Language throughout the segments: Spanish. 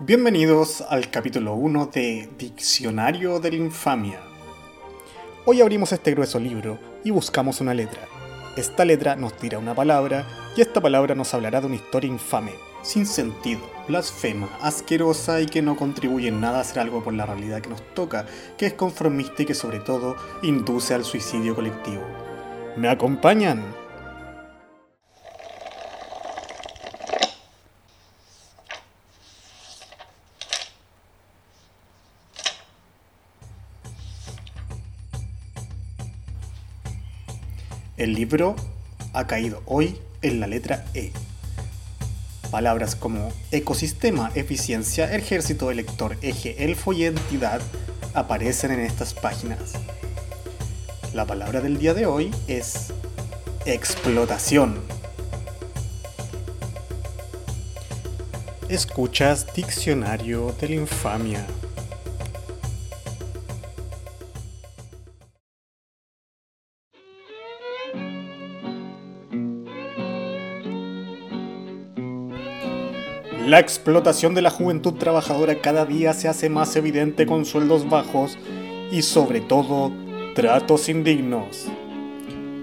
Bienvenidos al capítulo 1 de Diccionario de la Infamia. Hoy abrimos este grueso libro y buscamos una letra. Esta letra nos dirá una palabra y esta palabra nos hablará de una historia infame, sin sentido, blasfema, asquerosa y que no contribuye en nada a hacer algo por la realidad que nos toca, que es conformista y que sobre todo induce al suicidio colectivo. ¿Me acompañan? El libro ha caído hoy en la letra E. Palabras como ecosistema, eficiencia, ejército, elector, eje, elfo y entidad aparecen en estas páginas. La palabra del día de hoy es explotación. Escuchas Diccionario de la Infamia. La explotación de la juventud trabajadora cada día se hace más evidente con sueldos bajos y sobre todo tratos indignos.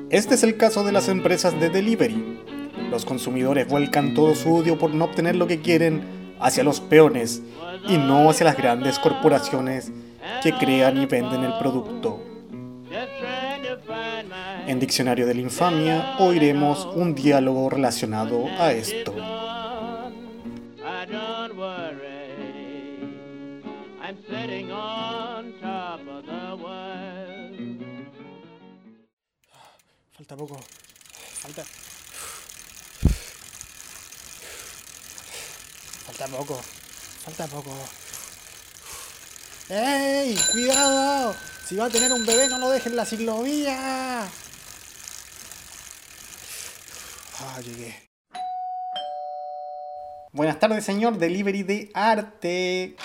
Este es el caso de las empresas de delivery. Los consumidores vuelcan todo su odio por no obtener lo que quieren hacia los peones y no hacia las grandes corporaciones que crean y venden el producto. En Diccionario de la Infamia oiremos un diálogo relacionado a esto. Falta poco. Falta. Falta poco. Falta poco. ¡Ey! ¡Cuidado! Si va a tener un bebé, no lo dejen en la ciclovía. Ah, llegué. Buenas tardes, señor. Delivery de arte.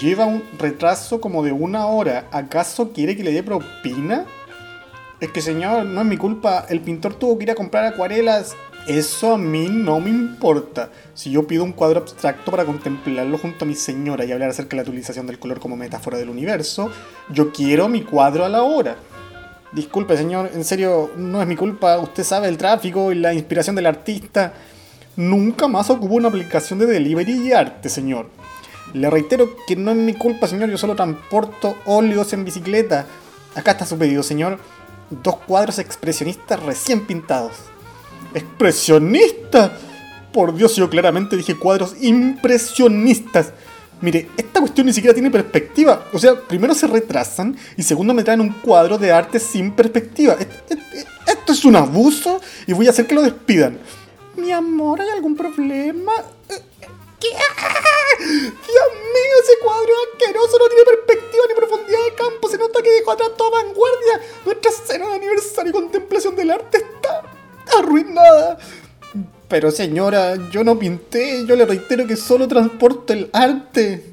Lleva un retraso como de una hora. ¿Acaso quiere que le dé propina? Es que señor, no es mi culpa. El pintor tuvo que ir a comprar acuarelas. Eso a mí no me importa. Si yo pido un cuadro abstracto para contemplarlo junto a mi señora y hablar acerca de la utilización del color como metáfora del universo, yo quiero mi cuadro a la hora. Disculpe, señor, en serio, no es mi culpa. Usted sabe el tráfico y la inspiración del artista. Nunca más ocupo una aplicación de delivery y arte, señor. Le reitero que no es mi culpa, señor. Yo solo transporto óleos en bicicleta. Acá está su pedido, señor. Dos cuadros expresionistas recién pintados. ¿Expresionista? Por Dios, yo claramente dije cuadros impresionistas. Mire, esta cuestión ni siquiera tiene perspectiva. O sea, primero se retrasan y segundo me traen un cuadro de arte sin perspectiva. Esto es un abuso y voy a hacer que lo despidan. Mi amor, ¿hay algún problema? Pero señora, yo no pinté, yo le reitero que solo transporto el arte.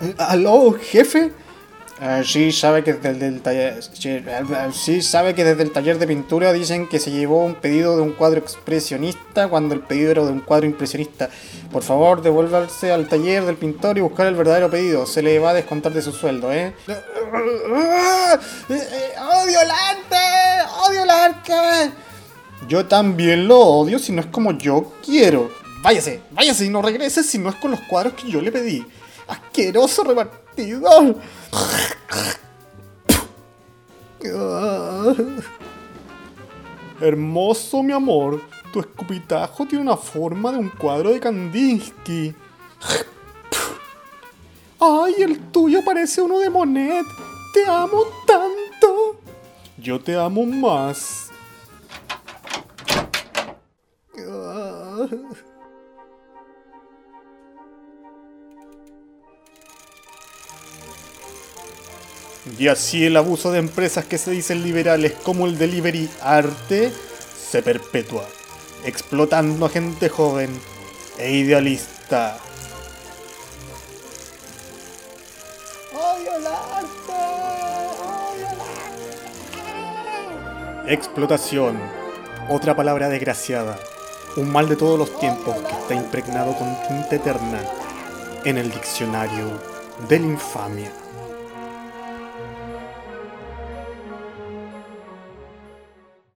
Eh, ¿Aló, jefe? Uh, sí, sabe que desde el taller. Sí, sabe que desde el taller de pintura dicen que se llevó un pedido de un cuadro expresionista cuando el pedido era de un cuadro impresionista. Por favor, devuélvase al taller del pintor y buscar el verdadero pedido. Se le va a descontar de su sueldo, ¿eh? ¡Odio el arte! ¡Odio el arte! Yo también lo odio si no es como yo quiero. Váyase, váyase y no regrese si no es con los cuadros que yo le pedí. ¡Asqueroso repartidor! Hermoso, mi amor. Tu escupitajo tiene una forma de un cuadro de Kandinsky. ¡Ay, el tuyo parece uno de Monet! ¡Te amo tanto! Yo te amo más. Y así el abuso de empresas que se dicen liberales como el delivery arte se perpetúa, explotando a gente joven e idealista. ¡Odio el arte! ¡Odio el arte! Explotación, otra palabra desgraciada Un mal de todos los tiempos que está impregnado con tinta eterna en el diccionario de la infamia.